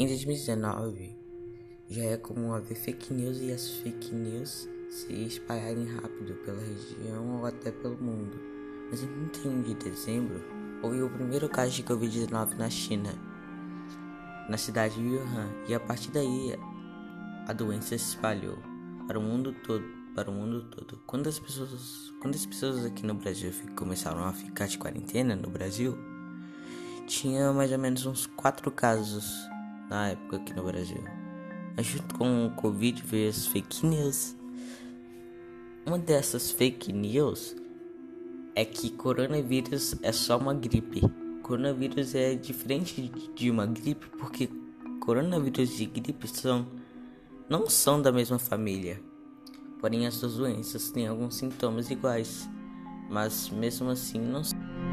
Em 2019, já é comum haver fake news e as fake news se espalharem rápido pela região ou até pelo mundo. Mas em 31 de dezembro, houve o primeiro caso de Covid-19 na China, na cidade de Wuhan, e a partir daí a doença se espalhou para o mundo todo, para o mundo todo. Quando as pessoas, quando as pessoas aqui no Brasil começaram a ficar de quarentena no Brasil, tinha mais ou menos uns quatro casos na época aqui no Brasil. Mas junto com o Covid veio as fake news. Uma dessas fake news é que coronavírus é só uma gripe. Coronavírus é diferente de uma gripe porque coronavírus e gripe são não são da mesma família. Porém, as duas doenças têm alguns sintomas iguais, mas mesmo assim não são.